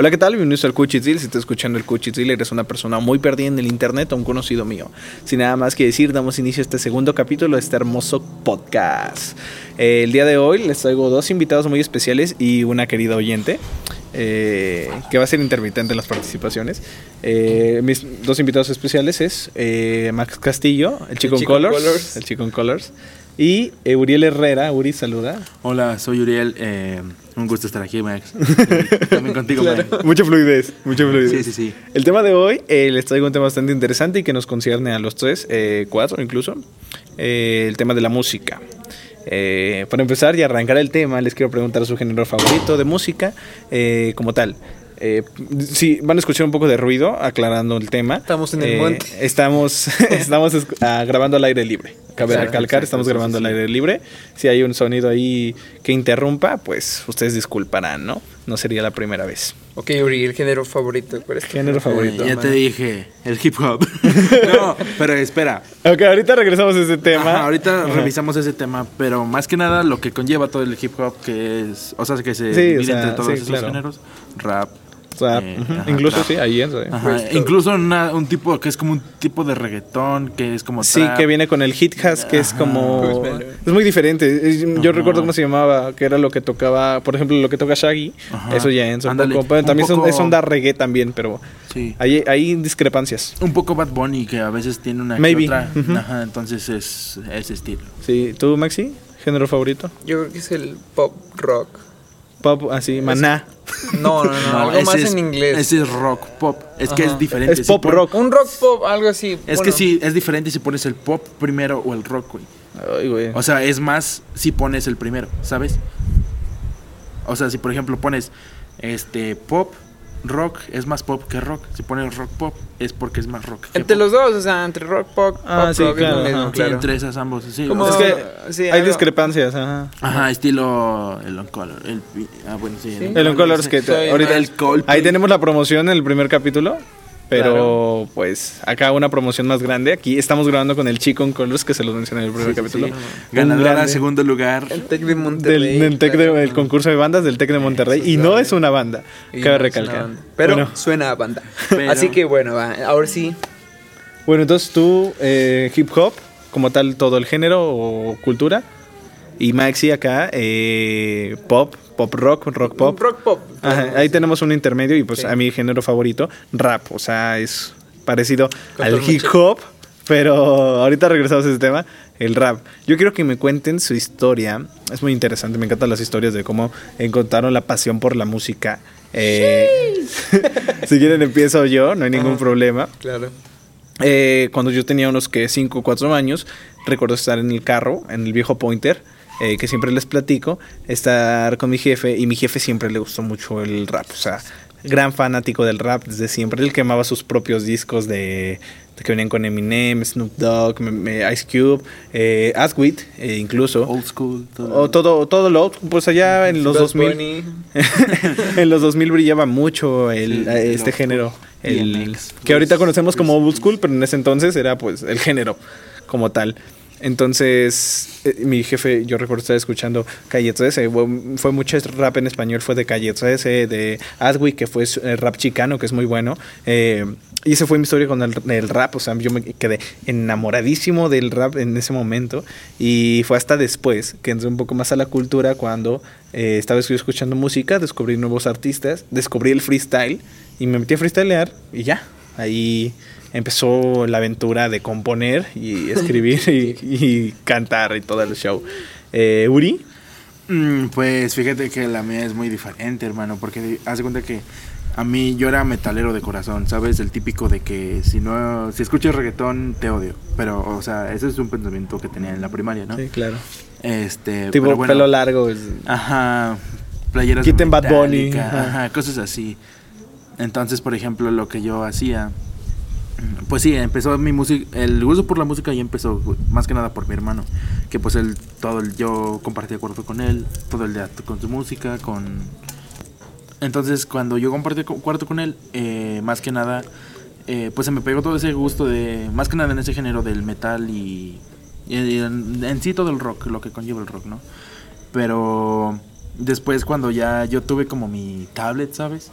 Hola, ¿qué tal? Bienvenidos al Cuchitzil. Si estás escuchando el Cuchitzil, eres una persona muy perdida en el internet o un conocido mío. Sin nada más que decir, damos inicio a este segundo capítulo de este hermoso podcast. Eh, el día de hoy les traigo dos invitados muy especiales y una querida oyente. eh, que va a ser intermitente en las participaciones. Eh, mis dos invitados especiales es eh, Max Castillo, el chico, en chico en colors, colors. el chico en colors, y eh, Uriel Herrera. Uri, saluda. Hola, soy Uriel. Un gusto estar aquí, Max. Y También contigo, Claro. Max. Mucha fluidez, mucha fluidez. Sí, sí, sí. El tema de hoy eh, les traigo un tema bastante interesante y que nos concierne a los tres, eh, cuatro incluso, eh, el tema de la música. Eh, para empezar y arrancar el tema, les quiero preguntar su género favorito de música eh, como tal. Eh, sí, van a escuchar un poco de ruido aclarando el tema. Estamos en el Eh, monte. Estamos, estamos ah, grabando al aire libre. Cabe Exacto, recalcar, exacto, estamos grabando sí, al aire libre. Si hay un sonido ahí que interrumpa, pues ustedes disculparán, ¿no? No sería la primera vez. Ok, Uri, el género favorito. ¿Cuál es tu Género favorito. Eh, ya te dije, el hip hop. no, pero espera. Ok, ahorita regresamos a ese tema. Ajá, ahorita Ajá. revisamos ese tema, pero más que nada lo que conlleva todo el hip hop, que es, o sea, que se Sí, o divide sea, entre todos sí, esos claro. géneros, rap. Eh, ajá, Incluso sí, ahí entra. ¿eh? Ajá, Pues, incluso una- un tipo que es como un tipo de reggaetón, que es como Sí, trap. que viene con el hit has, que es como... Pues, Es muy diferente. Es- Yo Ajá. recuerdo cómo se llamaba, que era lo que tocaba, por ejemplo, lo que toca Shaggy. Ajá. Eso ya entra un poco. Pero también son- poco- es onda reggae también, pero Sí. hay, hay discrepancias. Un poco Bad Bunny, que a veces tiene una que Maybe. otra. Ajá, entonces es ese estilo. Sí, ¿tú, Maxi? ¿Género favorito? Yo creo que es el pop rock. Pop, así, maná. No, no, no, algo ese más es- en inglés. Ese es rock pop. Es que Ajá. es diferente. Es pop pon- rock. Un rock pop, algo así. Es bueno. que sí, es diferente si pones el pop primero o el rock, güey. Ay, güey. O sea, es más si pones el primero, ¿sabes? O sea, si por ejemplo pones este pop, rock, es más pop que rock. Si pones rock pop, es porque es más rock. que Entre pop. los dos, o sea, entre rock pop, Ah, pop sí, rock claro, es lo mismo, ajá. Sí, claro. entre esas ambos, sí. Como- es que sí, hay algo- discrepancias, ajá. Ajá, estilo el on color. El, ah, bueno, sí. Sí. El On Colors que te- Soy ahorita el Coldplay. Ahí tenemos la promoción en el primer capítulo. Pero Claro. pues acá una promoción más grande. Aquí estamos grabando con el chico en Colors que se los mencioné en el primer Sí, sí, capítulo. sí. Ganadora, grande segundo lugar. El Tec de Del, Monterrey. del Tec de- claro. el concurso de bandas del Tec de Monterrey. Y no es una banda. Y Cabe no recalcar. banda. Pero Bueno, suena a banda. Pero- Así que bueno, va. Ahora sí. bueno, entonces tú, eh, hip hop, como tal, todo el género o cultura. Y Maxi acá, eh, pop, pop rock, rock pop. Rock pop. Ajá, ahí tenemos un intermedio y pues Sí. a mi género favorito, rap. O sea, es parecido Con al hip hop, pero ahorita regresamos a ese tema, el rap. Yo quiero que me cuenten su historia. Es muy interesante, me encantan las historias de cómo encontraron la pasión por la música. Eh, si quieren empiezo yo, no hay ningún Ajá. problema. Claro. Eh, cuando yo tenía unos que 5 o 4 años, recuerdo estar en el carro, en el viejo Pointer, eh, que siempre les platico, estar con mi jefe y mi jefe siempre le gustó mucho el rap, o sea, gran fanático del rap desde siempre, él quemaba sus propios discos de, de que venían con Eminem, Snoop Dogg, me- me- Ice Cube, eh, Asquith, eh, incluso. Old school. todo. O todo, todo lo, pues allá en los Bad 2000, Bunny. en los 2000 brillaba mucho el, Sí, eh, el este género. El, que ahorita Chris- conocemos como Chris- old school, pero en ese entonces era pues el género como tal. Entonces, eh, mi jefe, yo recuerdo estar escuchando Calle 13, fue, mucho rap en español, fue de Calle 13, de Aswi, que fue eh, rap chicano, que es muy bueno. Eh, y esa fue mi historia con el, el rap, o sea, yo me quedé enamoradísimo del rap en ese momento. Y fue hasta después que entré un poco más a la cultura cuando eh, estaba escuchando música, descubrí nuevos artistas, descubrí el freestyle y me metí a freestylear y ya, ahí empezó la aventura de componer y escribir y, y cantar y todo el show. Eh, Uri, Mm, pues fíjate que la mía es muy diferente, hermano, porque hace cuenta que a mí yo era metalero de corazón, ¿sabes? El típico de que si no, si escuchas reggaetón te odio, pero, o sea, ese es un pensamiento que tenía en la primaria, ¿no? sí, claro. Este, Tipo pero bueno, pelo largo. es- Ajá, playeras de Quiten Bad Bunny, ajá, cosas así. Entonces, por ejemplo, lo que yo hacía, pues sí, empezó mi música, el gusto por la música ya empezó más que nada por mi hermano, que pues él, todo el, yo compartía cuarto con él, todo el día con su música, con... Entonces, cuando yo compartí cu- cuarto con él, eh, más que nada, eh, pues se me pegó todo ese gusto de, más que nada en ese género del metal y, y en, en sí todo el rock, lo que conlleva el rock, ¿no? Pero después cuando ya yo tuve como mi tablet, ¿sabes?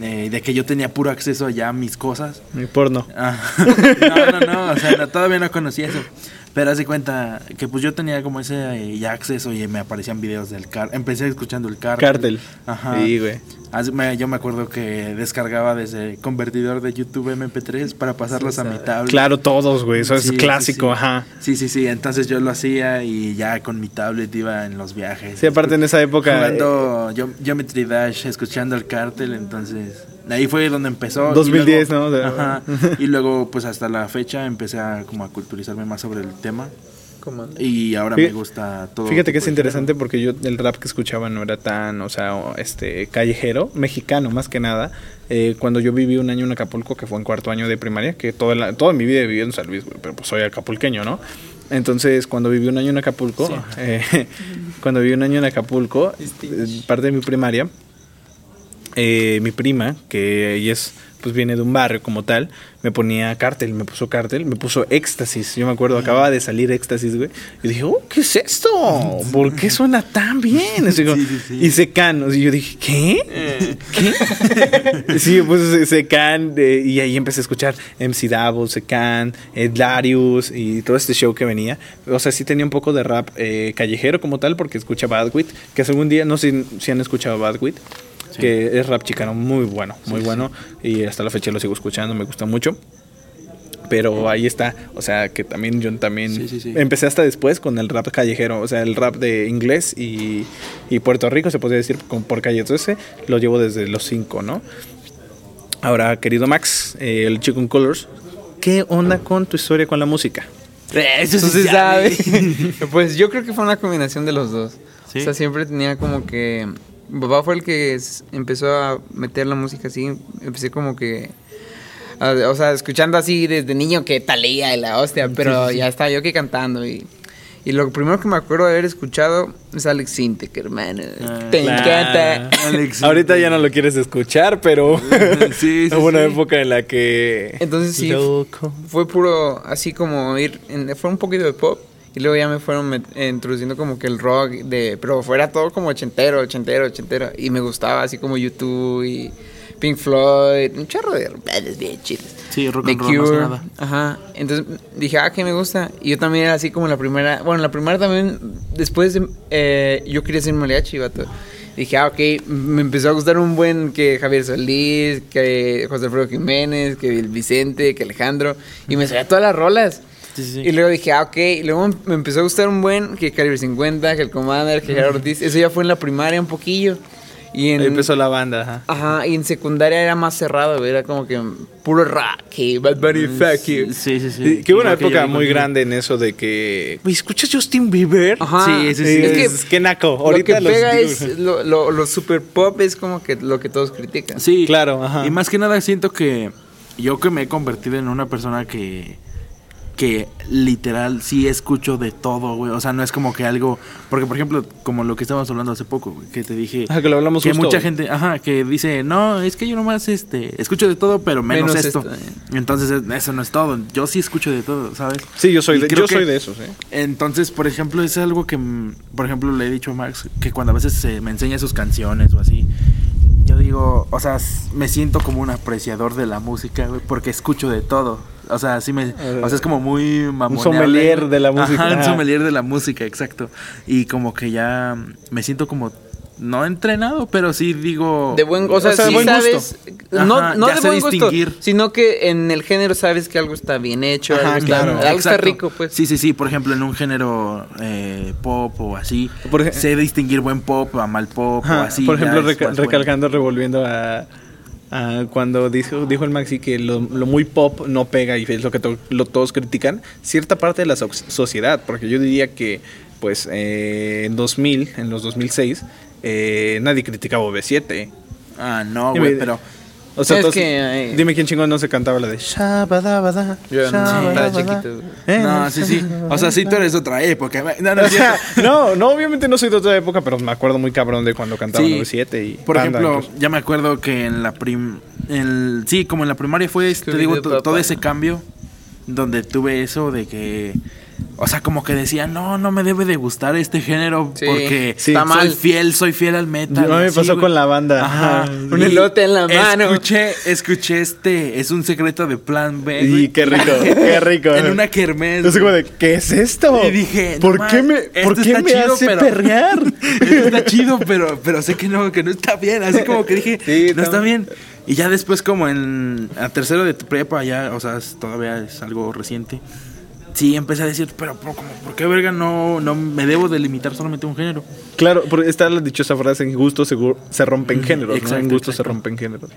Eh, de que yo tenía puro acceso ya a mis cosas. Mi porno. Ah, no, no, no, o sea, no, todavía no conocía eso. Pero haz de cuenta que pues yo tenía como ese eh, ya acceso y me aparecían videos del car. Empecé escuchando el cártel. Cártel. Ajá. Sí, güey. Me- yo me acuerdo que descargaba desde convertidor de YouTube MP3 para pasarlos a mi tablet. Claro, todos, güey. Eso Sí, es sí, clásico, sí. ajá. Sí, sí, sí. Entonces yo lo hacía y ya con mi tablet iba en los viajes. Sí, aparte en esa época. Jugando Geo- Geometry Dash, escuchando el cártel, entonces ahí fue donde empezó. y 2010, luego- ¿no? De- Ajá. Y luego, pues hasta la fecha empecé a como a culturizarme más sobre el tema Comando. y ahora Fí- me gusta todo. Fíjate que es de interesante porque yo el rap que escuchaba no era tan, o sea, este callejero, mexicano más que nada. Eh, cuando yo viví un año en Acapulco, que fue en cuarto año de primaria, que toda, la- toda mi vida he vivido en San Luis, pero pues soy acapulqueño, ¿no? Entonces, cuando viví un año en Acapulco, eh, cuando viví un año en Acapulco, eh, parte de mi primaria, eh, mi prima, que ella es, pues viene de un barrio como tal, me ponía cártel, me puso cártel, me puso éxtasis. Yo me acuerdo, acababa de salir éxtasis, güey. Y dije, oh, ¿qué es esto? ¿Por qué suena tan bien? Así como- Sí, sí, sí. Y Secan, y yo dije, ¿qué? ¿Qué? sí, pues Secan, eh, y ahí empecé a escuchar MC Davo, Secan, eh, Darius y todo este show que venía. O sea, sí tenía un poco de rap eh, callejero como tal, porque escucha Badwit, que algún día, no sé si han escuchado Badwit, Sí. que es rap chicano muy bueno, muy bueno, y hasta la fecha lo sigo escuchando, me gusta mucho. Pero ahí está, o sea, que también yo también Sí, sí, sí. empecé hasta después con el rap callejero, o sea, el rap de inglés y, y Puerto Rico, se podría decir, con, por calle 13, lo llevo desde los 5, ¿no? Ahora, querido Max, eh, el Chicken Colors, ¿qué onda con tu historia con la música? Eso Eso se sabe. pues yo creo que fue una combinación de los dos. Sí. O sea, siempre tenía como que. Mi papá fue el que empezó a meter la música así. Empecé como que. a- o sea, escuchando así desde niño que talía y la hostia, pero ya estaba yo que cantando. Y, y lo primero que me acuerdo de haber escuchado es Alex Sintek, hermano. Ah, Te Claro. encanta. Alex, Ahorita ya no lo quieres escuchar, pero Sí, sí, hubo una sí. época en la que... Entonces sí, Loco. fue puro así como ir en- fue un poquito de pop y luego ya me fueron met- eh, introduciendo como que el rock de pero fuera todo como ochentero ochentero ochentero. Y me gustaba así como YouTube y Pink Floyd un chorro de bandas bien chidas. Sí, rock The and roll, más nada. ajá. Entonces dije ah que me gusta. Y yo también era así como la primera bueno la primera también después de eh, yo quería ser mariachi vato. Dije, ah, ok, me empezó a gustar un buen que Javier Solís, que José Alfredo Jiménez, que Vicente, que Alejandro, y me sabía todas las rolas. Sí. Y luego dije, ah, ok. Y luego me empezó a gustar un buen que Calibre 50, que el Commander, que Gerardo Ortiz. Eso ya fue en la primaria un poquillo. Y en, Ahí empezó la banda, ajá. Ajá, y en secundaria era más cerrado, güey, Era como que puro rock, y Bad Bunny, fuck you. Sí, sí, sí. Que hubo una que época digo muy que- grande en eso de que... Güey, ¿escuchas Justin Bieber? Ajá. Sí, sí, sí. Es, Es que, que naco. Lo Ahorita que los pega digo- es lo, lo, lo super pop es como que lo que todos critican. Sí, Claro, ajá. Y más que nada siento que yo que me he convertido en una persona que que literal sí escucho de todo, güey. O sea, no es como que algo, porque por ejemplo, como lo que estábamos hablando hace poco, güey, que te dije Ajá, que lo hablamos que justo. mucha gente, ajá, que dice, "No, es que yo nomás este escucho de todo, pero menos, Menos esto." esto, eh. Entonces, eso no es todo. Yo sí escucho de todo, ¿sabes? Sí, yo soy Y de, yo que- soy de esos, ¿eh? Entonces, por ejemplo, es algo que, mm, por ejemplo, le he dicho a Max, que cuando a veces eh, me enseña sus canciones o así, yo digo, o sea, me siento como un apreciador de la música, güey, porque escucho de todo. O sea, sí me, o sea, es como muy mamoneable. sommelier güey. de la música. Ajá, un Ajá. sommelier de la música, exacto. Y como que ya me siento como, no entrenado, pero sí digo... De buen, o sea, O sea, de sí buen sabes, no, Ajá, no ya de sé buen gusto, distinguir. sino que en el género sabes que algo está bien hecho, Ajá, algo, está, claro. algo está rico, pues. Sí, sí, sí. Por ejemplo, en un género eh, pop o así, Por sé distinguir buen pop a mal pop o así. por ejemplo, reca- bueno. recalcando, revolviendo a, a cuando dijo, dijo el Maxi que lo, lo muy pop no pega y es lo que to- lo, todos critican, cierta parte de la so- sociedad, porque yo diría que pues eh, en 2000, en los 2006, eh, nadie criticaba OV7. Ah, no, güey, pero... O sea, Es todos- que, ay. dime quién chingón no se cantaba la de Shabadabada, Yo no, estaba chiquito. eh, No, sí, sí. O sea, sí, tú eres de otra época. No, no, O sea, no, no, obviamente no soy de otra época, pero me acuerdo muy cabrón de cuando cantaban Sí. OV7 y Por ejemplo, incluso. ya me acuerdo que en la prim... en- sí, como en la primaria fue, te digo, todo ese cambio donde tuve eso de que o sea, como que decía, no, no me debe de gustar este género Sí, porque sí. está soy mal. fiel, soy fiel al metal. No, me pasó güey. con la banda. Ajá. Ajá. Un Y elote en la mano. Escuché, escuché este, es un secreto de Plan B. Y qué rico, qué rico. En una kermés. Así como de, ¿qué es esto? Y dije, ¿por no qué me, ¿por qué está me chido, hace pero- perrear? Esto está chido, pero, pero sé que no, que no está bien. Así como que dije, Sí, no no. está bien. Y ya después, como en a tercero de prepa, ya, o sea, es- todavía es algo reciente. Sí, empecé a decir, pero ¿por, como, ¿por qué verga no, no me debo delimitar solamente a un género? Claro, porque está la dichosa frase, en gusto se, se rompen Ujú, géneros, ¿no? exacto, En gusto se exacto. rompen géneros.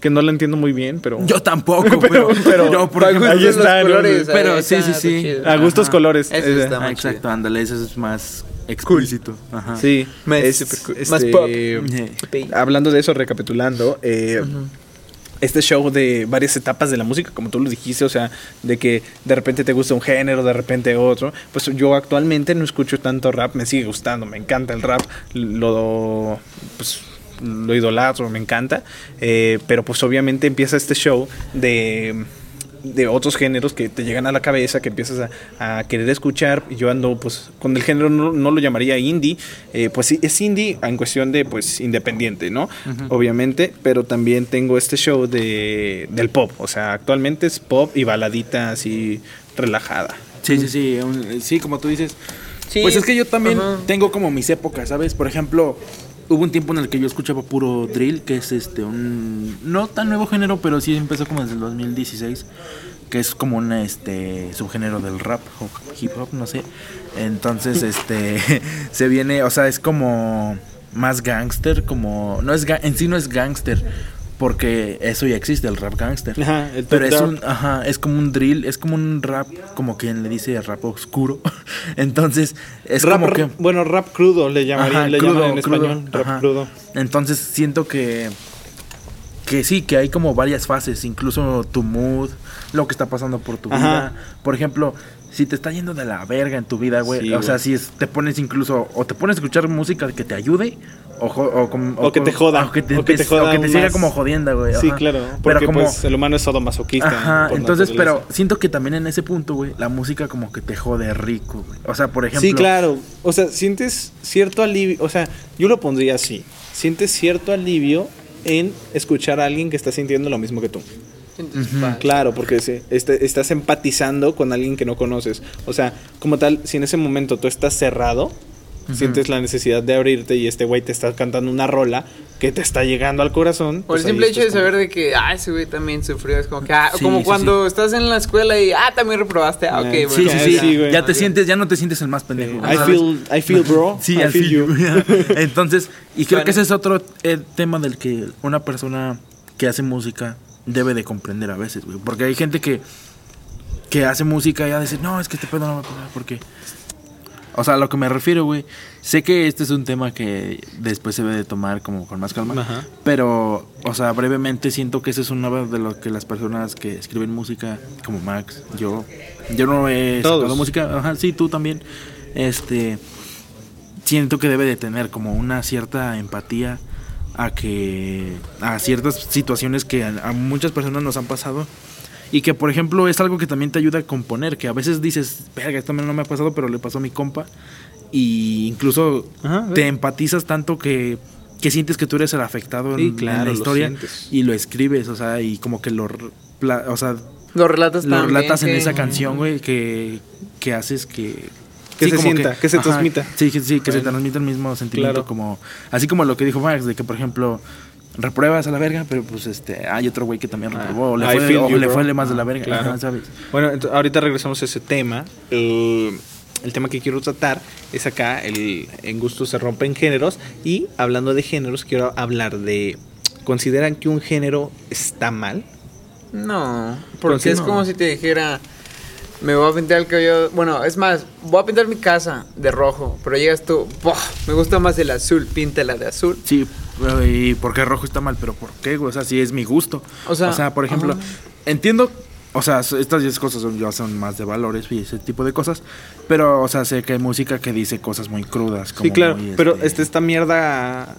Que no la entiendo muy bien, pero... Yo tampoco, Pero- pero, pero- yo, por ejemplo, ahí los está, ¿no? colores, Pero ahí sí, está, sí, sí. chido. A gustos Ajá. colores. Eso eh, está Ah, exacto, ándale, eso es más explícito. Ajá. Sí, Más es- super cool. este, Más pop. Eh, Hablando de eso, recapitulando, eh, este show de varias etapas de la música, como tú lo dijiste, o sea, de que de repente te gusta un género, de repente otro, pues yo actualmente no escucho tanto rap, me sigue gustando, me encanta el rap, lo, pues, lo idolatro, me encanta, eh, pero pues obviamente empieza este show de de otros géneros que te llegan a la cabeza, que empiezas a, a querer escuchar. Yo ando, pues, con el género no, no lo llamaría indie, eh, pues sí, es indie en cuestión de, pues, independiente, ¿no? Obviamente, pero también tengo este show de, del pop, o sea, actualmente es pop y baladita así relajada. Sí, sí, sí, un- sí, como tú dices. Sí, pues es que yo también tengo como mis épocas, ¿sabes? Por ejemplo, hubo un tiempo en el que yo escuchaba puro drill, que es este un no tan nuevo género, pero sí empezó como desde el 2016, que es como un este subgénero del rap o hip hop, no sé. Entonces, este se viene, o sea, es como más gangster, como no es en sí no es gangster. Porque eso ya existe, el rap gangster. Ajá, el Pero es un, ajá, es como un drill, es como un rap, como quien le dice rap oscuro. Entonces, es rap, como que. bueno, rap crudo le llamarían, Ajá, le crudo, llaman en crudo, español, rap crudo. Entonces, siento que. Que sí, que hay como varias fases, incluso tu mood, lo que está pasando por tu Ajá. vida. Por ejemplo, si te está yendo de la verga en tu vida, güey. Sí, o sea, si es- te pones incluso, o te pones a escuchar música que te ayude, o, o, O que te joda, o que te, que te empie- joda o que te aún siga más. como jodienda, güey. Sí, claro, Pero porque como, pues el humano es sadomasoquista. Ajá, entonces, pero siento que también en ese punto, güey, la música como que te jode rico, güey. O sea, por ejemplo. Sí, claro. O sea, sientes cierto alivio. O sea, yo lo pondría así. Sientes cierto alivio en escuchar a alguien que está sintiendo lo mismo que tú. Claro, porque sí, este- estás empatizando con alguien que no conoces. O sea, como tal, si en ese momento tú estás cerrado, sientes la necesidad de abrirte y este güey te está cantando una rola que te está llegando al corazón. Por pues el ahí simple hecho de como- saber de que, ah, ese güey también sufrió. Es como que, ah, Sí, como sí, cuando estás en la escuela y, ah, también reprobaste. Ah, ok, bueno. Sí, sí, sí. güey. ya te sientes, ya no te sientes el más pendejo. I feel, I feel, bro. Sí, I I feel you. Entonces, y creo Bueno. que ese es otro eh, tema del que una persona que hace música debe de comprender a veces, güey. Porque hay gente que, que hace música y ya dice, no, es que este pedo no va a pasar, porque... O sea, a lo que me refiero, güey. Sé que este es un tema que después se debe de tomar como con más calma. Ajá. Pero, o sea, brevemente siento que ese es uno de lo que las personas que escriben música, como Max, yo, yo no he Todos. sacado música, ajá, sí, tú también, este, siento que debe de tener como una cierta empatía a que, a ciertas situaciones que a, a muchas personas nos han pasado. Y que, por ejemplo, es algo que también te ayuda a componer. Que a veces dices, verga, esto no me ha pasado, pero le pasó a mi compa. Y incluso Ajá, te empatizas tanto que, que sientes que tú eres el afectado en, Sí, en claro, la lo historia. sientes. Y lo escribes, o sea, y como que lo, o sea, Lo relatas lo también, relatas en que- esa canción, güey, que, que haces que... Que se sienta, que se transmita. Sí, que, sí, que se transmita el mismo sentimiento, Claro. como... Así como lo que dijo Max, de que, por ejemplo, repruebas a la verga, pero pues este hay otro güey que también Ah, reprobó, o le I fue, o you, le bro. fue más de la Ah, verga, claro. ajá, ¿sabes? Bueno, ahorita regresamos a ese tema. El, el tema que quiero tratar es acá, el en gusto se rompen géneros. Y hablando de géneros, quiero hablar de... ¿Consideran que un género está mal? No, ¿Por porque qué es no? como si te dijera, me voy a pintar el cabello, bueno, es más, voy a pintar mi casa de rojo, pero llegas tú, "Buah, me gusta más el azul, píntala de azul. Sí, pero, y por qué rojo está mal, pero ¿por qué, güey? O sea, sí es mi gusto. O sea, por ejemplo, ajá. entiendo, o sea, estas 10 cosas son, ya son más de valores y ese tipo de cosas, pero, o sea, sé que hay música que dice cosas muy crudas. Como sí, claro. muy, Pero este, esta mierda...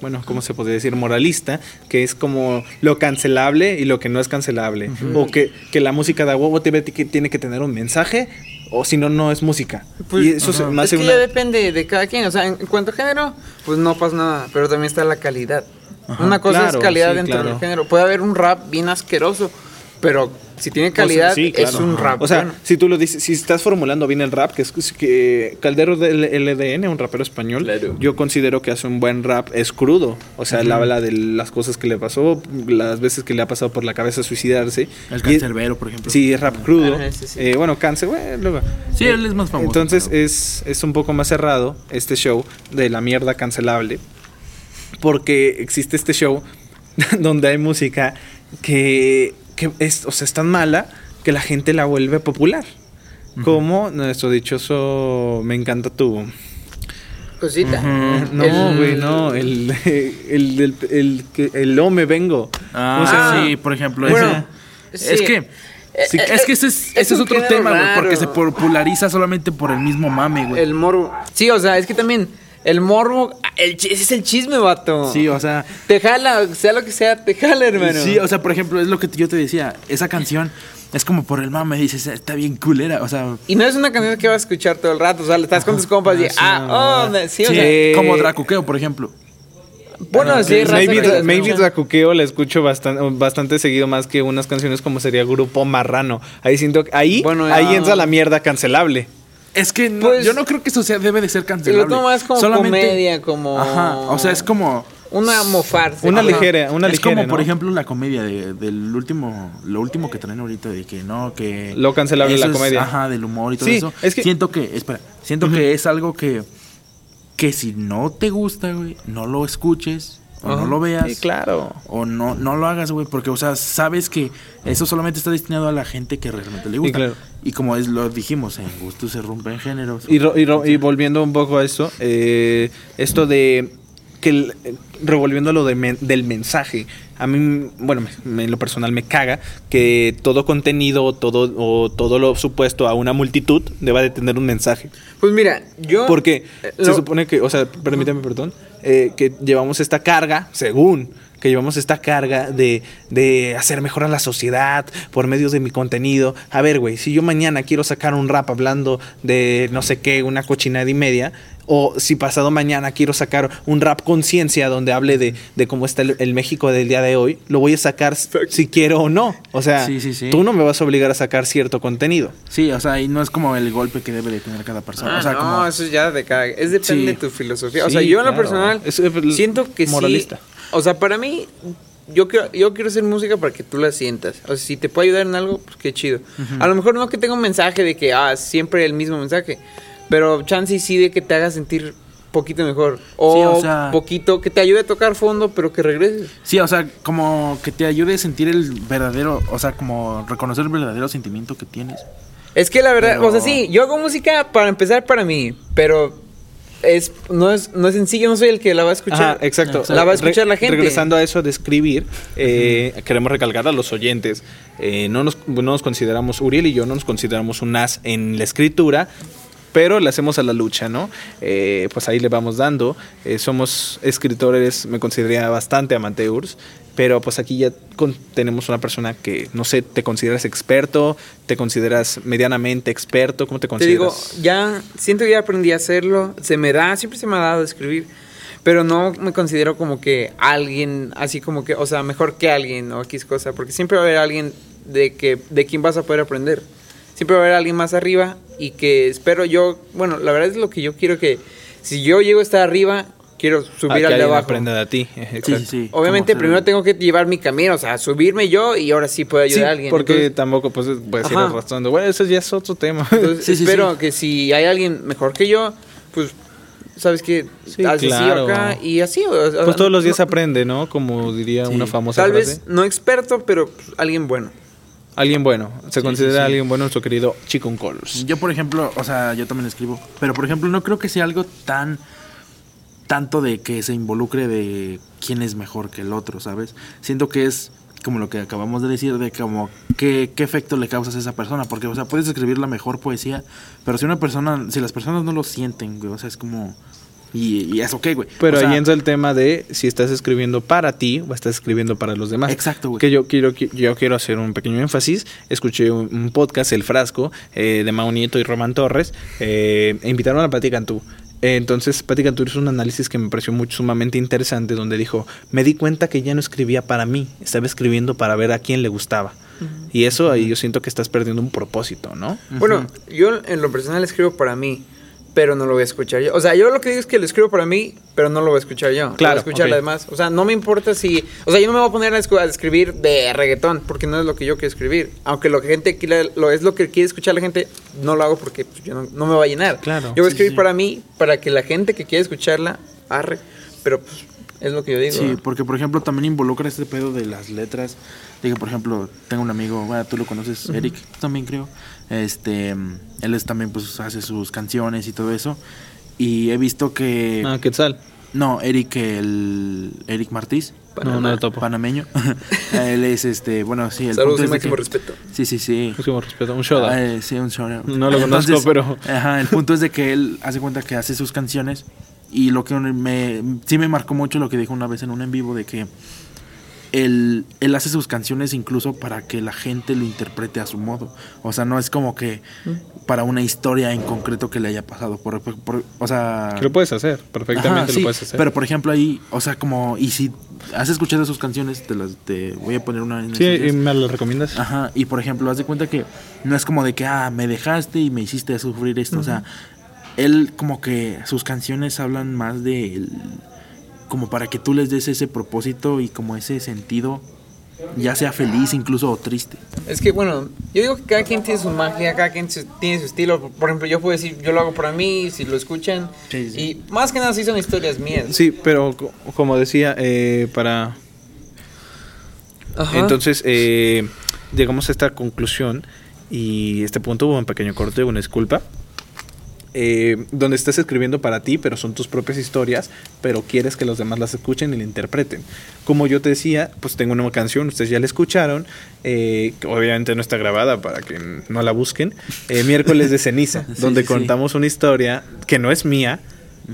Bueno, ¿cómo se podría decir? Moralista, que es como lo cancelable y lo que no es cancelable. O que, que la música de huevo tiene que, tiene que tener un mensaje o si no, no es música. Pues, y eso se me es que una... ya depende de cada quien. O sea, en, cuanto a género, pues no pasa nada. Pero también está la calidad. Una cosa Claro, es calidad sí, dentro claro. del género. Puede haber un rap bien asqueroso, pero si tiene calidad, sí, es un rap. O sea, bueno. si tú lo dices, si estás formulando bien el rap, que es que Caldero del LDN, un rapero español, Claro. yo considero que hace un buen rap, es crudo. O sea, él habla de las cosas que le pasó, las veces que le ha pasado por la cabeza suicidarse. El Y- cancerbero, por ejemplo. Sí, es rap crudo. Ajá, sí, sí. Eh, bueno, cáncer, bueno, luego. Sí, él es más famoso. Entonces es, es un poco más cerrado este show de la mierda cancelable. Porque existe este show donde hay música que, que es, o sea, es tan mala que la gente la vuelve popular. Como nuestro dichoso Me encanta tu. Cosita. No, El- güey, no. El, el, el, que el O me vengo. Ah, ¿Cómo se llama? sí, por ejemplo. Bueno, ese- sí. es que. sí, Eh, es eh, que ese es, es ese es otro tema, güey. Porque se populariza solamente por el mismo mame, güey. El morbo. Sí, o sea, es que también el morbo, el, ese es el chisme, vato. Sí, o sea. Te jala, sea lo que sea, te jala, hermano. Sí, o sea, por ejemplo, es lo que yo te decía. Esa canción es como por el mame. Dices, está bien culera. O sea. Y no es una canción que vas a escuchar todo el rato, o sea, estás con tus compas y, Ah, sí, ah, oh, sí, o sea, como Dracuqueo, por ejemplo. bueno, sí, Maybe, maybe. Dracuqueo la escucho bastante, bastante seguido más que unas canciones como sería Grupo Marrano. Ahí siento que ahí, Bueno, ahí entra la mierda cancelable. Es que no- Pues- yo no creo que eso sea, debe de ser cancelable. lo tomas como Solamente- comedia, como... Ajá, o sea, es como... Una mofarse. Una Ajá. ligera, una es ligera, como, por ejemplo, la comedia de- del último, lo último que traen ahorita de que no, que Lo cancelable la es, comedia. Ajá, del humor y todo Sí, eso. es que- siento que, espera, siento que es algo que que si no te gusta, güey, no lo escuches o no lo veas. Sí, claro. O no, no lo hagas, güey, porque, o sea, sabes que eso solamente está destinado a la gente que realmente le gusta. claro. Y como es lo dijimos, en gusto se rompen géneros. Y, ro- y ro- y volviendo un poco a esto, eh, esto de que el- eh, revolviendo lo de men- del mensaje, a mí, bueno, me- en lo personal me caga que todo contenido, todo o todo lo supuesto a una multitud deba de tener un mensaje. Pues mira, yo... Porque eh, se lo- supone que, o sea, permíteme, perdón, eh, que llevamos esta carga, según que llevamos esta carga de, de hacer mejor a la sociedad por medio de mi contenido. A ver, güey, si yo mañana quiero sacar un rap hablando de no sé qué, una cochinada y media, o si pasado mañana quiero sacar un rap conciencia donde hable de, de cómo está el, el México del día de hoy, lo voy a sacar si quiero o no. O sea, Sí, sí, sí. tú no me vas a obligar a sacar cierto contenido. Sí, o sea, y no es como el golpe que debe de tener cada persona. Ah, o sea, no, como... eso ya de cada... Es depende Sí. de tu filosofía. o Sí, sea, yo en lo personal Es, siento que moralista. sí... O sea, para mí, yo quiero, yo quiero hacer música para que tú la sientas. O sea, si te puede ayudar en algo, pues qué chido. A lo mejor no que tenga un mensaje de que, ah, siempre el mismo mensaje. Pero chance y sí de que te haga sentir poquito mejor. O, Sí, o sea- poquito, que te ayude a tocar fondo, pero que regreses. Sí, o sea, como que te ayude a sentir el verdadero, o sea, como reconocer el verdadero sentimiento que tienes. Es que la verdad, Pero- o sea, sí, yo hago música para empezar para mí, pero es no es no es sencillo, no soy el que la va a escuchar. Ajá, exacto. La va a escuchar la gente. Regresando a eso de escribir, eh, queremos recalcar a los oyentes, eh, no, nos, no nos consideramos, Uriel y yo no nos consideramos un as en la escritura, pero le hacemos a la lucha, ¿no? Eh, pues ahí le vamos dando. Eh, somos escritores, me consideraría bastante amateurs, pero pues aquí ya con- tenemos una persona que, no sé, te consideras experto, te consideras medianamente experto, ¿cómo te Te digo, consideras? ya siento que ya aprendí a hacerlo, se me da, siempre se me ha dado escribir, pero no me considero como que alguien, así como que, o sea, mejor que alguien o X cosa, porque siempre va a haber alguien de que de quien vas a poder aprender. Siempre va a haber alguien más arriba y que espero yo, bueno, la verdad es lo que yo quiero que si yo llego a estar arriba, quiero subir que al de alguien abajo. aprenda de ti. Sí, sí. Obviamente primero tengo que llevar mi camino, o sea, subirme yo y ahora sí puedo ayudar Sí, a alguien. porque Entonces- tampoco pues, puedes ir Ajá. arrastrando. Bueno, eso ya es otro tema. Entonces, espero sí. que si hay alguien mejor que yo, pues, ¿sabes qué? Sí, claro. acá y así. o- o- pues todos los días no- aprende, ¿no? Como diría Sí. una famosa Tal frase. vez no experto, pero pues, alguien bueno. Alguien bueno. Se considera sí, sí. alguien bueno nuestro querido Chico Colors. Yo, por ejemplo, o sea, yo también escribo, pero por ejemplo, no creo que sea algo tan tanto de que se involucre de quién es mejor que el otro, ¿sabes? Siento que es como lo que acabamos de decir, de como qué, qué efecto le causas a esa persona, porque, o sea, puedes escribir la mejor poesía, pero si una persona, si las personas no lo sienten, güey, o sea, es como, Y, y es ok, güey. Pero O sea, ahí entra el tema de si estás escribiendo para ti o estás escribiendo para los demás. Exacto, güey. Que yo quiero, yo quiero hacer un pequeño énfasis. Escuché un, un podcast, El Frasco, eh, de Mau Nieto y Román Torres. eh, e invitaron a Pati Cantú. Entonces, Pati Cantú hizo un análisis que me pareció muy sumamente interesante, donde dijo, me di cuenta que ya no escribía para mí, estaba escribiendo para ver a quién le gustaba. Y eso ahí yo siento que estás perdiendo un propósito, ¿no? Bueno, yo en lo personal escribo para mí, pero no lo voy a escuchar yo. O sea, yo lo que digo es que lo escribo para mí, pero no lo voy a escuchar yo. Lo voy Claro, a escuchar ok. las demás. O sea, no me importa si. O sea, yo no me voy a poner a, a escribir de reggaetón, porque no es lo que yo quiero escribir. Aunque lo que gente quiere, lo es lo que quiere escuchar la gente, no lo hago porque pues, yo no, no me va a llenar. Claro. Yo voy a escribir sí. para mí, para que la gente que quiere escucharla, arre. Pero pues, es lo que yo digo. Sí, ¿no? porque por ejemplo también involucra este pedo de las letras. Dije, por ejemplo, tengo un amigo, bueno, tú lo conoces, Eric, también creo. Este, él es también pues hace sus canciones y todo eso. Y he visto que Ah, Quetzal. no, Eric el Eric Martís, No, no lo topo. panameño. él es este, bueno, sí, el Saludos punto y máximo que- respeto. Sí, sí, sí. Máximo respeto. Un out. Ah, eh, sí, un out. No lo conozco, pero- Ajá, el punto es de que él hace cuenta que hace sus canciones y lo que me sí me marcó mucho lo que dijo una vez en un en vivo de que él, él hace sus canciones incluso para que la gente lo interprete a su modo. O sea, no es como que para una historia en concreto que le haya pasado. Por, por- por- o sea, Que lo puedes hacer, perfectamente Ajá, lo puedes hacer. Pero por ejemplo ahí, o sea, como, y si has escuchado sus canciones, te las te voy a poner una en sí, ¿y. ¿me lo recomiendas? Ajá, y por ejemplo, haz de cuenta que no es como de que, ah, me dejaste y me hiciste sufrir esto. O sea, él como que sus canciones hablan más de él, como para que tú les des ese propósito y como ese sentido, ya sea feliz incluso o triste. Es que, bueno, yo digo que cada quien tiene su magia, cada quien su- tiene su estilo. Por ejemplo, yo puedo decir, yo lo hago para mí, si lo escuchan. Sí, sí. Y más que nada, sí son historias mías. Sí, pero co- como decía, eh, para... Ajá. Entonces, eh, llegamos a esta conclusión y este punto hubo un pequeño corte, una disculpa. Eh, donde estás escribiendo para ti, pero son tus propias historias, pero quieres que los demás las escuchen y la interpreten. Como yo te decía, pues tengo una canción, ustedes ya la escucharon, eh, que obviamente no está grabada para que no la busquen, eh, miércoles de ceniza, Sí, donde sí, sí. contamos una historia que no es mía,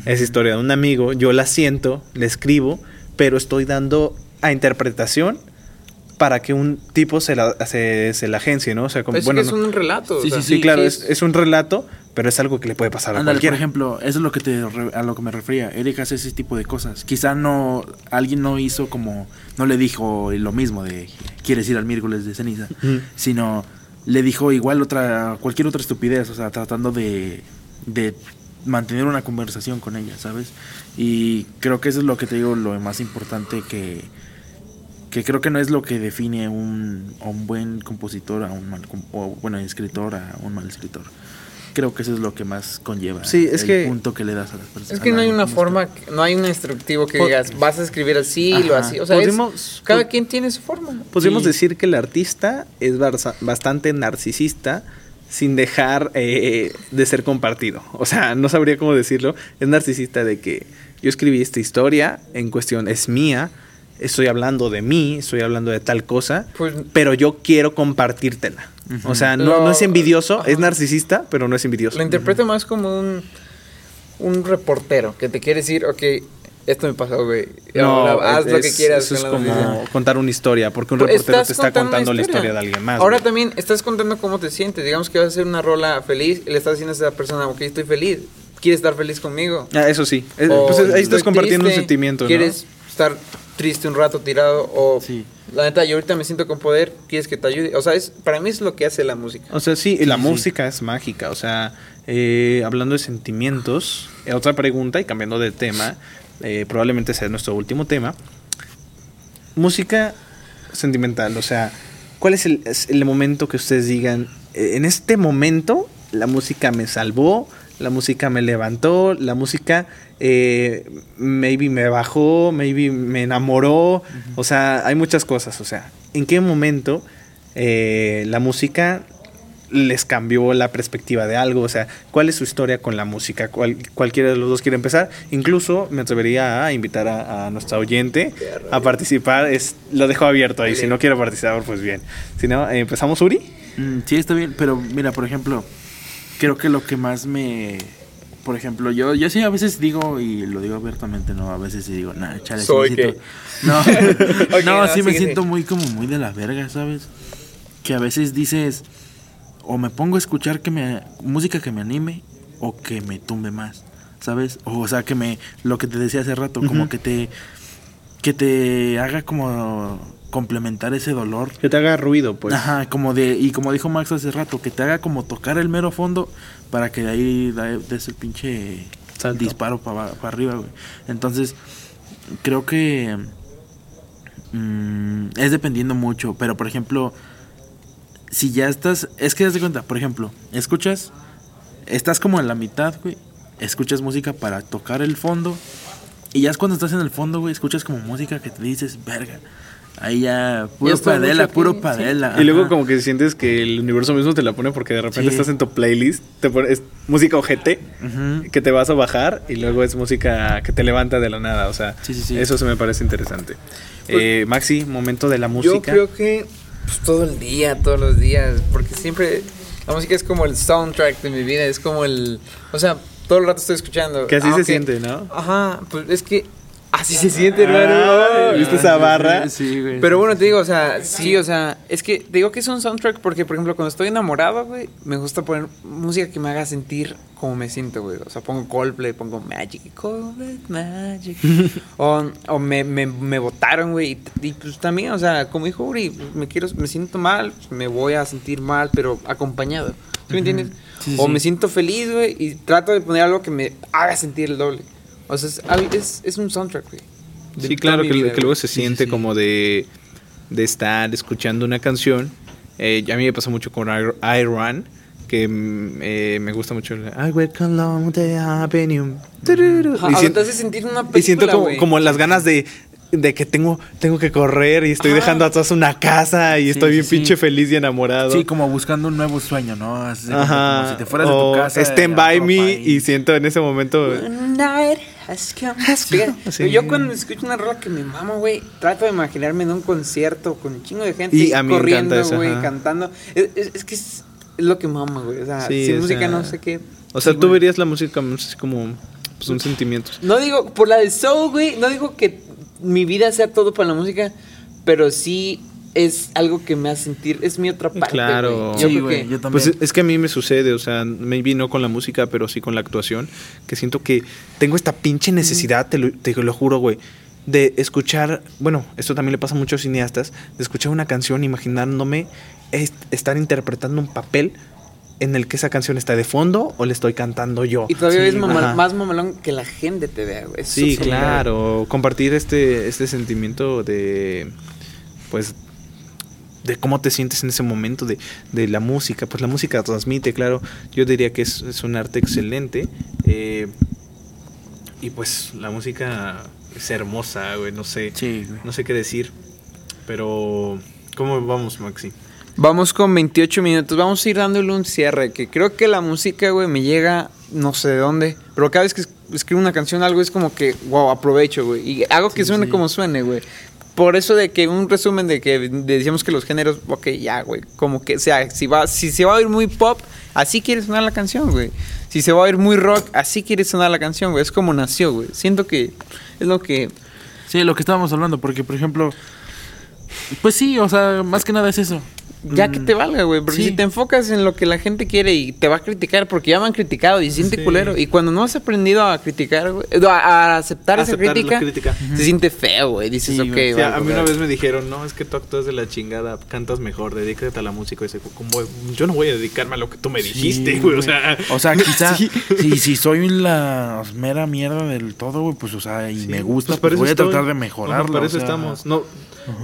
es historia de un amigo, yo la siento, la escribo, pero estoy dando a interpretación para que un tipo se la, se, se la agencie, ¿no? O sea, como, Es bueno, es no- un relato. o Sí, sea, Sí, claro, sí es, es un relato, pero es algo que le puede pasar a Ándale, por cualquiera. ejemplo, eso es lo que te re- a lo que me refería. Eric hace ese tipo de cosas. Quizá no alguien no hizo como no le dijo lo mismo de quieres ir al miércoles de ceniza, sino le dijo igual otra cualquier otra estupidez, o sea, tratando de de mantener una conversación con ella, ¿sabes? Y creo que eso es lo que te digo lo más importante que que creo que no es lo que define un, a un buen compositor a un mal o bueno escritor a un mal escritor creo que eso es lo que más conlleva Sí, es el que- punto que le das a las personas Es que no hay una forma, no hay un instructivo que digas, vas a escribir así, lo Ajá. así. O sea, es- cada quien tiene su forma. Podríamos Sí. decir que el artista es bastante narcisista sin dejar eh, de ser compartido. O sea, no sabría cómo decirlo. Es narcisista de que yo escribí esta historia, en cuestión es mía, estoy hablando de mí, estoy hablando de tal cosa, Pues- pero yo quiero compartírtela. O sea, no, Lo- no es envidioso, es narcisista, pero no es envidioso. Lo interpreto más como un, un reportero que te quiere decir, ok, esto me pasó, güey. ahora haz lo que quieras. Eso es como contar una historia, porque un Pues reportero te está contando la historia de alguien más. Ahora güey. también estás contando cómo te sientes. Digamos que vas a hacer una rola feliz y le estás diciendo a esa persona, ok, estoy feliz. ¿Quieres estar feliz conmigo? Ah, eso sí. O pues, ahí estás compartiendo un sentimiento, ¿no? ¿Quieres estar triste un rato tirado? O Sí. la neta, yo ahorita me siento con poder, ¿quieres que te ayude? O sea, es, para mí es lo que hace la música. O sea, sí, y la Sí, música es mágica. O sea, eh, hablando de sentimientos, eh, otra pregunta y cambiando de tema, eh, probablemente sea nuestro último tema. Música sentimental, o sea, ¿cuál es el, es el momento que ustedes digan, eh, en este momento la música me salvó, la música me levantó, la música eh, maybe me bajó, maybe me enamoró, o sea, hay muchas cosas, o sea, ¿en qué momento eh, la música les cambió la perspectiva de algo? O sea, ¿cuál es su historia con la música? ¿Cuál- cualquiera de los dos quiere empezar. Incluso me atrevería a invitar a, a nuestra oyente a participar. Es, lo dejo abierto ahí. Si no quiere participar, pues bien. Si no, empezamos, Uri. Mm, sí está bien pero mira por ejemplo creo que lo que más me por ejemplo, yo, yo sí a veces digo, y lo digo abiertamente, no, a veces sí digo, nah, chale, sí Soy me siento- gay. No, Ok, no, no, sí me siento muy como muy de la verga, ¿sabes? Que a veces dices, o me pongo a escuchar que me, música que me anime, o que me tumbe más, ¿sabes? O, o sea, que me, lo que te decía hace rato, como que te, que te haga como complementar ese dolor Que te haga ruido, pues. Ajá, como de, y como dijo Max hace rato, que te haga como tocar el mero fondo para que de ahí des el pinche Salto. disparo para arriba, güey. Entonces, creo que mm, es dependiendo mucho, pero por ejemplo, si ya estás, es que haz de cuenta, por ejemplo, escuchas, estás como en la mitad, güey, escuchas música para tocar el fondo, y ya es cuando estás en el fondo, güey, escuchas como música que te dices, verga. Ahí ya, puro padela, mucho puro aquí, sí. padela. Y luego como que sientes que el universo mismo te la pone porque de repente Sí. estás en tu playlist, te pone, es música ojete que te vas a bajar y luego es música que te levanta de la nada, o sea, Sí, sí, sí. eso se me parece interesante. Eh, Maxi, momento de la música. Yo creo que pues, todo el día, todos los días, porque siempre la música es como el soundtrack de mi vida, es como el, o sea, todo el rato estoy escuchando. Que así se siente, ¿no? Ajá, pues es que así se siente, Ah, hermano. ¿Viste esa barra? Sí, güey. Pero bueno, te digo, o sea, sí, o sea, es que te digo que es un soundtrack porque, por ejemplo, cuando estoy enamorado, güey, me gusta poner música que me haga sentir como me siento, güey. O sea, pongo Coldplay, pongo Magic, Coldplay, Magic. o o me, me, me votaron, güey. Y, y, pues también, o sea, como dijo Uri, me quiero, me siento mal, me voy a sentir mal, pero acompañado. ¿Sí me entiendes? Sí, sí, o sí. me siento feliz, güey, y trato de poner algo que me haga sentir el doble. O sea, es, es, es un soundtrack, güey. Sí, claro, que, vida, que güey. luego se sí, siente sí. como de, de estar escuchando una canción. Eh, a mí me pasó mucho con I, I Run, que mm, eh, me gusta mucho. I work along the avenue. Ajá, Y o sien- te hace sentir una película, Y siento como, como las ganas de, de que tengo, tengo que correr y estoy Ajá. dejando atrás una casa y Sí, estoy bien sí. pinche feliz y enamorado. Sí, como buscando un nuevo sueño, ¿no? Así Ajá. como si te fueras de o tu casa. Stand by me país. y siento en ese momento. Sí. Yo cuando escucho una rola que me mama, güey, trato de imaginarme en un concierto con un chingo de gente Y a mí me corriendo, güey, cantando. Es, es- es que es, lo que mama, güey. O sea, Sí, sin o música sea, no sé qué. O sea, Sí, tú verías la música como pues, un sentimiento. No digo, por la de Soul, güey, no digo que mi vida sea todo para la música, pero sí es algo que me hace sentir, es mi otra parte. Claro. Yo Sí, que- yo también. Pues es- que a mí me sucede, o sea, maybe no con la música, pero sí con la actuación, que siento que tengo esta pinche necesidad, te lo, te lo juro, güey, de escuchar, bueno, esto también le pasa a muchos cineastas, de escuchar una canción imaginándome est- estar interpretando un papel en el que esa canción está de fondo o le estoy cantando yo. Y todavía Sí, es mamal- más mamalón que la gente te vea, güey. Sí, claro, compartir este, este sentimiento de, pues, de cómo te sientes en ese momento de, de la música. Pues la música transmite, claro, yo diría que es, es un arte excelente. eh, y pues la música es hermosa, güey, no sé, Sí, güey. no sé qué decir. Pero, ¿cómo vamos, Maxi? Vamos con 28 minutos. Vamos a ir dándole un cierre. Que creo que la música, güey, me llega no sé de dónde. Pero cada vez que es- escribo una canción, algo es como que, wow, aprovecho, güey. Y hago que Sí, suene sí. como suene, güey. Por eso de que un resumen de que decíamos que los géneros, ok, ya, güey. Como que, o sea, si, va, si se va a oír muy pop, así quiere sonar la canción, güey. Si se va a oír muy rock, así quiere sonar la canción, güey. Es como nació, güey. Siento que es lo que... Sí, lo que estábamos hablando, porque por ejemplo, pues sí, o sea, más que nada es eso. Ya que Mm, te valga, güey. Porque sí. si te enfocas en lo que la gente quiere y te va a criticar porque ya me han criticado y se siente Sí. culero. Y cuando no has aprendido a criticar, güey, a, a aceptar, Aceptar esa la crítica, crítica. se siente feo, güey. Dices, Sí, ok, güey. Sí, a vale, mí una vale. vez me dijeron, no, es que tú actúas de la chingada, cantas mejor, dedícate a la música. Y dice, "¿Cómo voy? yo no voy a dedicarme a lo que tú me dijiste, güey. O sea, o sea, quizá Sí. si, si soy la mera mierda del todo, güey, pues, o sea, y Sí, me gusta, pues pues, para voy a estoy. tratar de mejorarlo. Para o eso sea, estamos. No,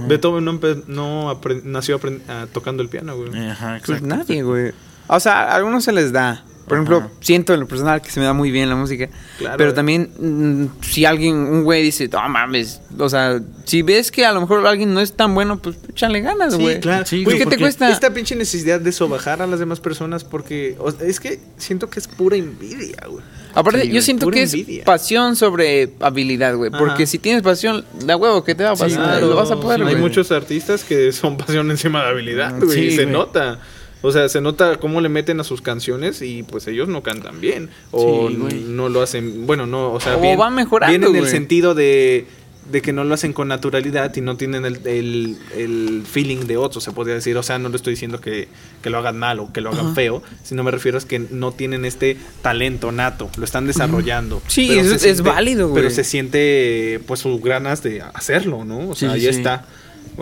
Beethoven no, no nació ah, tocando el piano, güey. Ajá, Pues nadie, güey. O sea, a algunos se les da. Por ejemplo, Ajá. siento en lo personal que se me da muy bien la música. Claro. Pero también, mm, si alguien, un güey dice, no mames, o sea, si ves que a lo mejor alguien no es tan bueno, pues échale ganas, güey. Sí, Pues, güey, ¿Qué te cuesta? Esta pinche necesidad de sobajar a las demás personas porque o- es que siento que es pura envidia, güey. Aparte, Sí, yo siento que es pasión sobre habilidad, güey. Porque si tienes pasión, da huevo que te va a Sí, pasar. claro, lo vas a poder, sí, Hay muchos artistas que son pasión encima de habilidad, Mm, güey. sí, y se güey. nota. O sea, se nota cómo le meten a sus canciones y pues ellos no cantan bien. O Sí, no lo hacen, bueno, no, o sea, O bien, va mejorando, bien en el sentido de, de que no lo hacen con naturalidad y no tienen el, el- el feeling de otros, se podría decir. O sea, no le estoy diciendo que, que lo hagan mal o que lo hagan feo, sino me refiero a que no tienen este talento nato, lo están desarrollando. Sí, es- válido, güey. Pero se siente pues sus ganas de hacerlo, ¿no? O sea, sí, ya sí. está.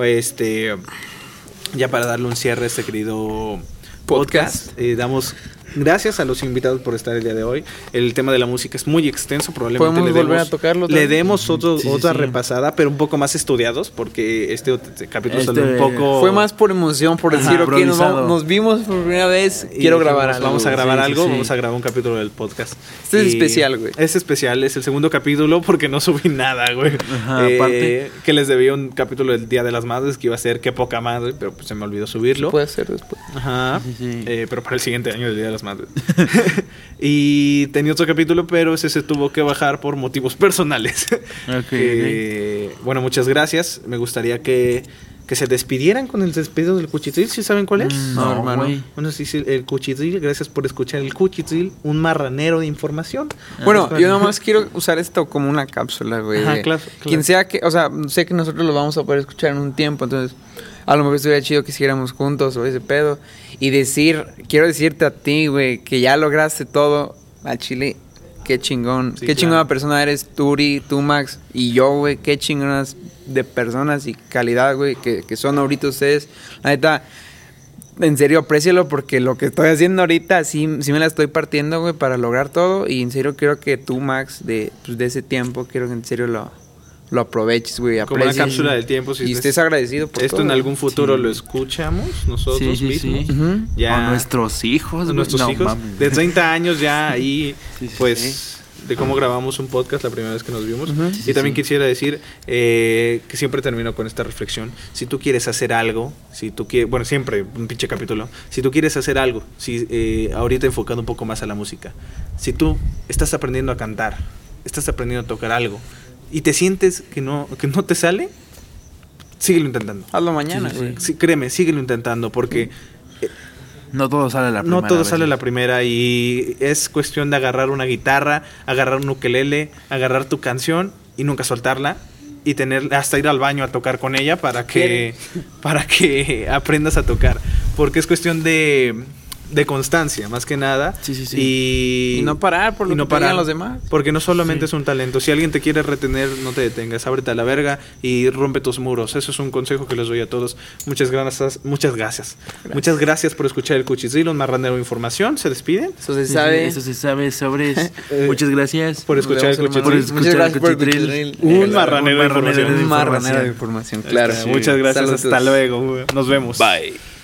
Este, ya para darle un cierre a este querido podcast, eh, damos gracias a los invitados por estar el día de hoy. El tema de la música es muy extenso, probablemente ¿Podemos le volver demos, a tocarlo otra le demos otro- Sí, sí, otra sí. repasada, pero un poco más estudiados, porque este, ot- capítulo Este salió un poco... Fue más por emoción, por Ajá, decir, ok, nos, vimos por primera vez, y quiero dijimos, grabar algo. Vamos a grabar algo, sí. vamos a grabar un capítulo del podcast. Este es especial, güey. Es especial, es el segundo capítulo porque no subí nada, güey. Ajá, Eh, aparte. Que les debía un capítulo del Día de las Madres que iba a ser qué poca madre, pero pues se me olvidó subirlo. Puede ser después. Ajá. Sí, sí, sí. Eh, pero para el siguiente año del Día de las Madres. y tenía otro capítulo, pero ese se tuvo que bajar por motivos personales. Ok, Que, Bueno, muchas gracias. Me gustaría que, que se despidieran con el despido del cuchitril. ¿Sí saben cuál es? Mm, No, No, hermano. güey. Bueno, sí, sí, el cuchitril. Gracias por escuchar el cuchitril. Un marranero de información. Bueno, Ah, yo nomás quiero usar esto como una cápsula, güey. Ajá, claro, claro. Quien sea que, o sea, sé que nosotros lo vamos a poder escuchar en un tiempo, entonces a lo mejor estuviera chido que hiciéramos juntos o ese pedo. Y decir, quiero decirte a ti, güey, que ya lograste todo al Chile. Qué chingón, Sí, qué claro. chingona persona eres, Turi, tú, Max, y yo, güey, qué chingonas de personas y calidad, güey, que, que son ahorita ustedes. La neta, en serio, aprécialo porque lo que estoy haciendo ahorita sí, sí me la estoy partiendo, güey, para lograr todo. Y en serio quiero que tú, Max, de, pues, de ese tiempo, quiero que en serio lo, lo aproveches, güey. Como una cápsula del tiempo. Si y estés- agradecido por Esto todo, en algún futuro Sí. lo escuchamos nosotros Sí, sí, sí. mismos. Ujú. Ya. O nuestros hijos, güey. nuestros No hijos mames. de 30 años ya ahí Sí, sí, pues sí. de cómo grabamos un podcast la primera vez que nos vimos Ujú. y Sí, también sí. quisiera decir eh, que siempre termino con esta reflexión si tú quieres hacer algo si tú quieres bueno siempre un pinche capítulo si tú quieres hacer algo si eh, ahorita enfocado un poco más a la música si tú estás aprendiendo a cantar estás aprendiendo a tocar algo y te sientes que no que no te sale síguelo intentando Hazlo mañana, Sí, güey. Sí, créeme síguelo intentando porque No todo sale a la primera. no todo sale a la primera y es cuestión de agarrar una guitarra, agarrar un ukelele, agarrar tu canción y nunca soltarla y tener hasta ir al baño a tocar con ella para que para que aprendas a tocar, porque es cuestión de de constancia, más que nada. Sí, sí, sí. Y, Y no parar por lo y no que parar, los demás. Porque no solamente Sí. es un talento. Si alguien te quiere retener, no te detengas. Ábrete a la verga y rompe tus muros. Eso es un consejo que les doy a todos. Muchas gracias. Muchas gracias. Muchas gracias por escuchar el Cuchitril, un marranero de información. ¿Se despiden? Eso se sabe. Eso se sabe, sobres. Eh, Muchas gracias. por escuchar el Cuchitril. hermanos. Muchas gracias por el Cuchitril. Un marranero de Un marranero información. Un de marranero de información. claro. Muchas gracias. Saludos. Hasta luego. Nos vemos. Bye.